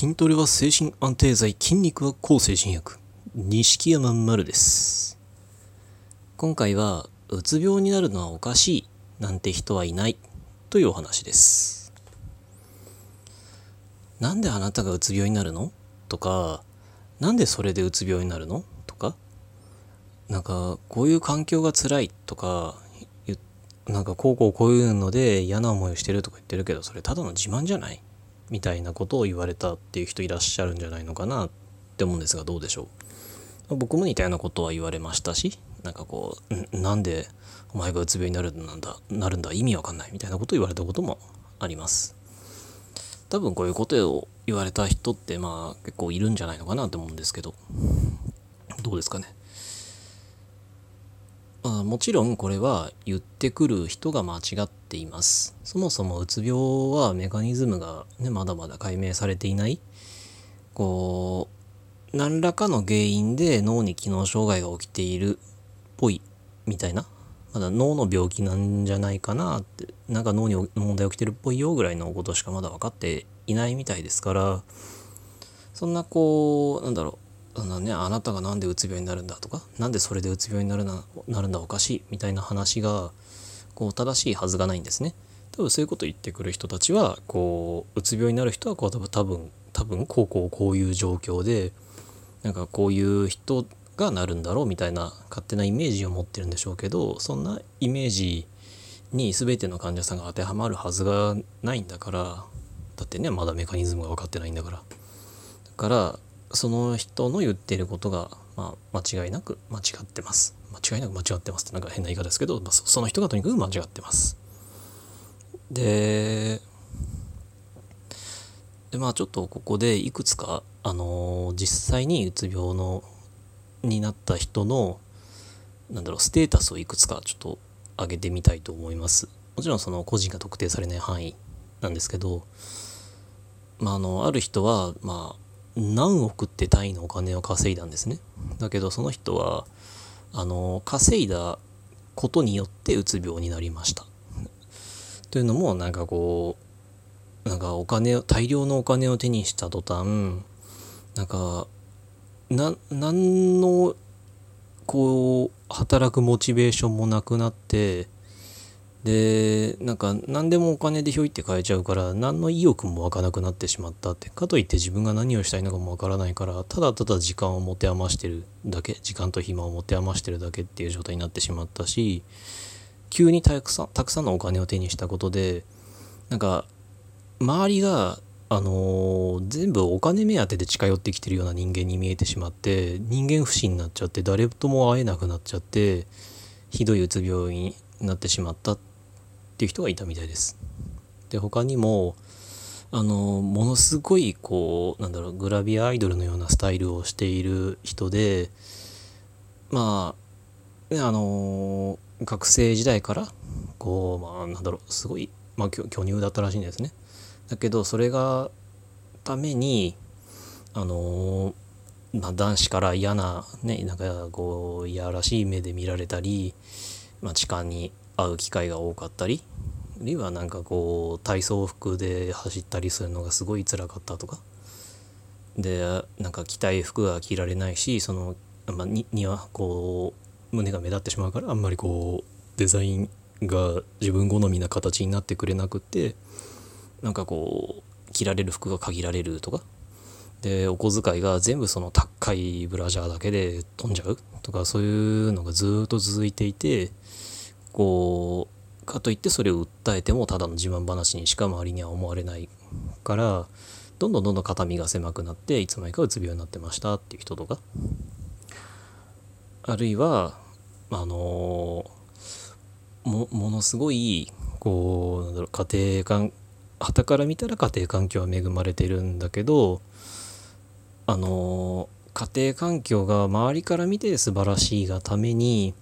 筋トレは精神安定剤、筋肉は抗精神薬。錦山丸です。今回は、うつ病になるのはおかしいなんて人はいないというお話です。なんであなたがうつ病になるの？とか、なんでそれでうつ病になるの？とか、なんか、こういう環境が辛いとか、ゆなんかこうこうこういうので嫌な思いをしてるとか言ってるけど、それただの自慢じゃない？みたいなことを言われたっていう人いらっしゃるんじゃないのかなって思うんですがどうでしょう？僕も似たようなことは言われましたしなんかこうなんでお前がうつ病になるんだなるんだ意味わかんないみたいなことを言われたこともあります。多分こういうことを言われた人ってまあ結構いるんじゃないのかなと思うんですけどどうですかね？まあ、もちろんこれは言ってくる人が間違っています。そもそもうつ病はメカニズムが、ね、まだまだ解明されていない。こう、何らかの原因で脳に機能障害が起きているっぽいみたいな。まだ脳の病気なんじゃないかなって、なんか脳に問題起きてるっぽいよぐらいのことしかまだ分かっていないみたいですから、そんなこう、なんだろう。そんなね、あなたがなんでうつ病になるんだとか、なんでそれでうつ病になるななるんだおかしいみたいな話が、こう、正しいはずがないんですね。多分そういうこと言ってくる人たちは、こう、うつ病になる人は、こう、多分、多分、多分、こう、こう、こういう状況で、なんかこういう人がなるんだろうみたいな勝手なイメージを持ってるんでしょうけど、そんなイメージに全ての患者さんが当てはまるはずがないんだから、だってね、まだメカニズムが分かってないんだから。だから、その人の言っていることが、まあ、間違いなく間違ってます。間違いなく間違ってますってなんか変な言い方ですけど、まあ、その人がとにかく間違ってます。で、でまあちょっとここでいくつか、あの実際にうつ病のになった人の、なんだろう、ステータスをいくつかちょっと上げてみたいと思います。もちろんその個人が特定されない範囲なんですけど、まあ、あの、ある人は、まあ、何億って単位のお金を稼いだんですね。だけどその人は、あの、稼いだことによってうつ病になりました。というのも、なんかこう、なんかお金を、大量のお金を手にした途端、なんか、な、なんの、こう、働くモチベーションもなくなって、で、なんか何でもお金でひょいって買えちゃうから何の意欲も湧かなくなってしまったって。かといって自分が何をしたいのかもわからないからただただ時間を持て余してるだけ、時間と暇を持て余してるだけっていう状態になってしまったし、急にたくさん、たくさんのお金を手にしたことで、なんか周りがあのー全部お金目当てで近寄ってきてるような人間に見えてしまって人間不信になっちゃって誰とも会えなくなっちゃってひどいうつ病になってしまったってていう人がいたみたいです。で他にもあのものすごいこうなんだろうグラビアアイドルのようなスタイルをしている人でまあねあの学生時代からこうまあなんだろうすごい、まあ、巨巨乳だったらしいんですね。だけどそれがためにあのまあ、男子から嫌なねなんかこういやらしい目で見られたり、まあ、痴漢に会う機会が多かったりあるいはなんかこう体操服で走ったりするのがすごい辛かったとか。でなんか着たい服が着られないしその、まあ、ににはこう胸が目立ってしまうからあんまりこうデザインが自分好みな形になってくれなくってなんかこう着られる服が限られるとか。でお小遣いが全部その高いブラジャーだけで飛んじゃうとかそういうのがずっと続いていてこうかといってそれを訴えてもただの自慢話にしか周りには思われないからどんどんどんどん肩身が狭くなっていつの間にかうつ病になってましたっていう人とかあるいはあのもものすごいこうなんだろう家庭環傍から見たら家庭環境は恵まれてるんだけどあの家庭環境が周りから見て素晴らしいがために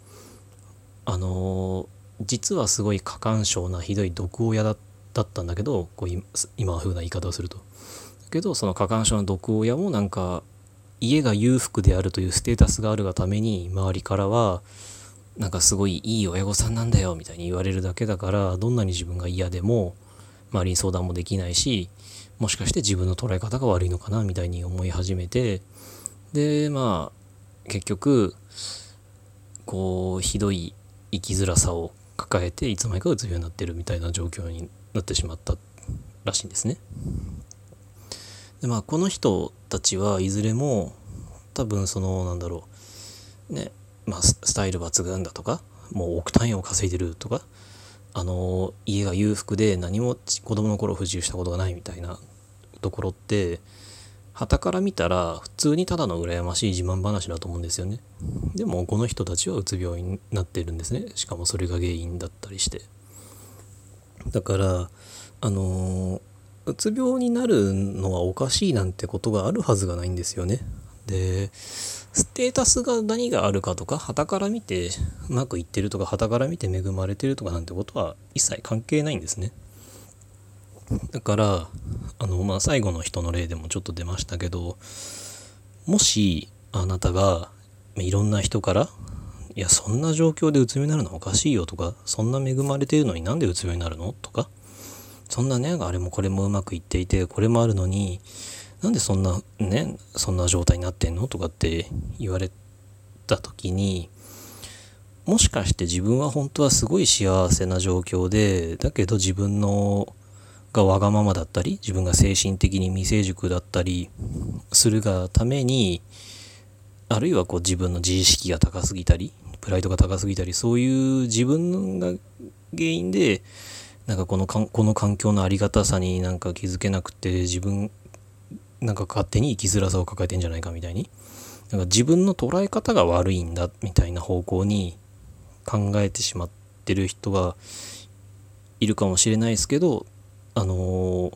あの実はすごい過干渉なひどい毒親だったんだけどこう今今風な言い方をすると。けどその過干渉な毒親もなんか家が裕福であるというステータスがあるがために周りからはなんかすごいいい親御さんなんだよみたいに言われるだけだからどんなに自分が嫌でも周りに相談もできないしもしかして自分の捉え方が悪いのかなみたいに思い始めてでまあ結局こうひどい生きづらさを抱えていつの間にかうつ病になってるみたいな状況になってしまったらしいんですね。でまあこの人たちはいずれも多分そのなんだろうねまあスタイル抜群だとかもう億単位を稼いでるとかあの家が裕福で何も子供の頃不自由したことがないみたいなところって旗から見たら普通にただの羨ましい自慢話だと思うんですよね。でもこの人たちはうつ病になってるんですね。しかもそれが原因だったりして。だからあのうつ病になるのはおかしいなんてことがあるはずがないんですよね。でステータスが何があるかとか旗から見てうまくいってるとか旗から見て恵まれてるとかなんてことは一切関係ないんですね。だからあのまあ最後の人の例でもちょっと出ましたけどもしあなたがいろんな人から「いやそんな状況でうつ病になるのおかしいよ」とか「そんな恵まれているのになんでうつ病になるの?」とか「そんなねあれもこれもうまくいっていてこれもあるのになんでそんなねそんな状態になってんの?」とかって言われた時にもしかして自分は本当はすごい幸せな状況でだけど自分のがわがままだったり自分が精神的に未成熟だったりするがためにあるいはこう自分の自意識が高すぎたりプライドが高すぎたりそういう自分が原因でなんかこのかこの環境のありがたさになんか気づけなくて自分なんか勝手に生きづらさを抱えてんじゃないかみたいになんか自分の捉え方が悪いんだみたいな方向に考えてしまってる人がいるかもしれないですけどあの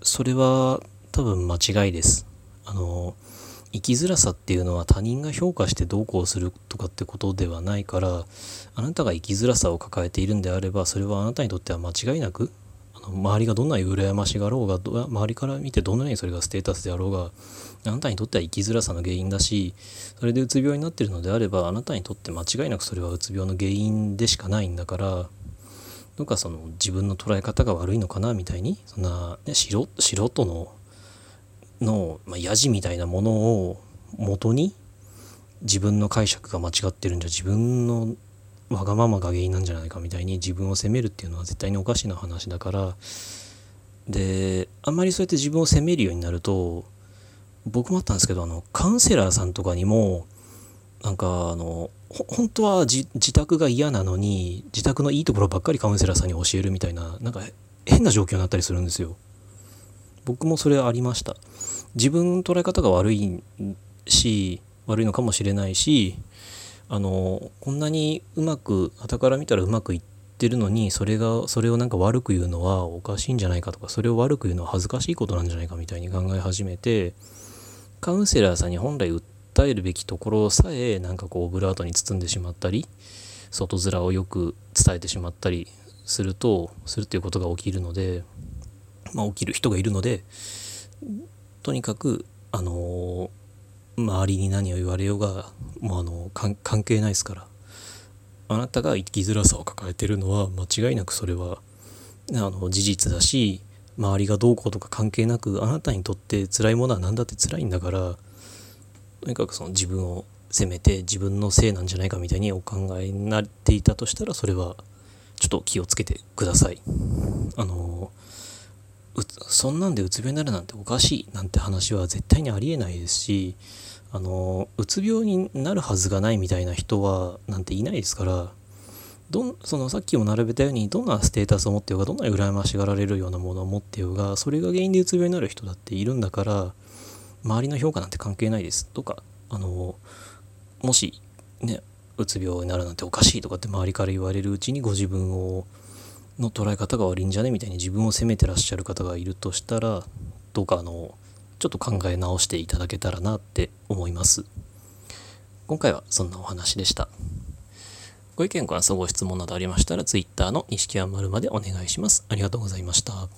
それは多分間違いです。あの生きづらさっていうのは他人が評価してどうこうするとかってことではないからあなたが生きづらさを抱えているんであればそれはあなたにとっては間違いなくあの周りがどんなに羨ましがろうが周りから見てどんなにそれがステータスであろうがあなたにとっては生きづらさの原因だしそれでうつ病になってるのであればあなたにとって間違いなくそれはうつ病の原因でしかないんだからどうかその自分の捉え方が悪いのかなみたいにそんな、ね、素人のの、まあ、やじみたいなものを元に自分の解釈が間違ってるんじゃ自分のわがままが原因なんじゃないかみたいに自分を責めるっていうのは絶対におかしな話だからであんまりそうやって自分を責めるようになると僕もあったんですけどあのカウンセラーさんとかにもなんかあの本当は自宅が嫌なのに自宅のいいところばっかりカウンセラーさんに教えるみたいななんか変な状況になったりするんですよ。僕もそれありました。自分の捉え方が悪いし悪いのかもしれないしあのこんなにうまく傍から見たらうまくいってるのにそれがそれをなんか悪く言うのはおかしいんじゃないかとかそれを悪く言うのは恥ずかしいことなんじゃないかみたいに考え始めてカウンセラーさんに本来訴えるべきところさえなんかこうオブラートに包んでしまったり外面をよく伝えてしまったりするとするっていうことが起きるので、まあ、起きる人がいるのでとにかくあの周りに何を言われようがもうあの関係ないですからあなたが生きづらさを抱えてるのは間違いなくそれはあの事実だし周りがどうこうとか関係なくあなたにとって辛いものは何だって辛いんだからとにかくその自分を責めて自分のせいなんじゃないかみたいにお考えになっていたとしたらそれはちょっと気をつけてください。あのそんなんでうつ病になるなんておかしいなんて話は絶対にありえないですしあのうつ病になるはずがないみたいな人はなんていないですからどんそのさっきも並べたようにどんなステータスを持ってようがどんなに羨ましがられるようなものを持ってようがそれが原因でうつ病になる人だっているんだから周りの評価なんて関係ないですとかあのもしねうつ病になるなんておかしいとかって周りから言われるうちにご自分をの捉え方が悪いんじゃねみたいに自分を責めてらっしゃる方がいるとしたらどうかあのちょっと考え直していただけたらなって思います。今回はそんなお話でした。ご意見ご感想ご質問などありましたら Twitter の錦山丸までお願いします。ありがとうございました。